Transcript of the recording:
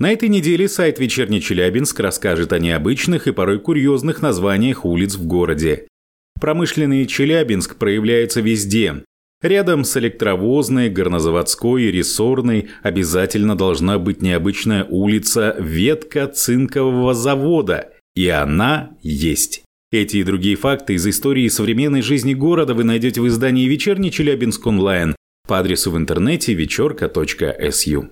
На этой неделе сайт «Вечерний Челябинск» расскажет о необычных и порой курьезных названиях улиц в городе. Промышленный Челябинск проявляется везде. Рядом с электровозной, горнозаводской и рессорной обязательно должна быть необычная улица «Ветка цинкового завода», и она есть. Эти и другие факты из истории современной жизни города вы найдете в издании «Вечерний Челябинск онлайн» по адресу в интернете вечерка.су.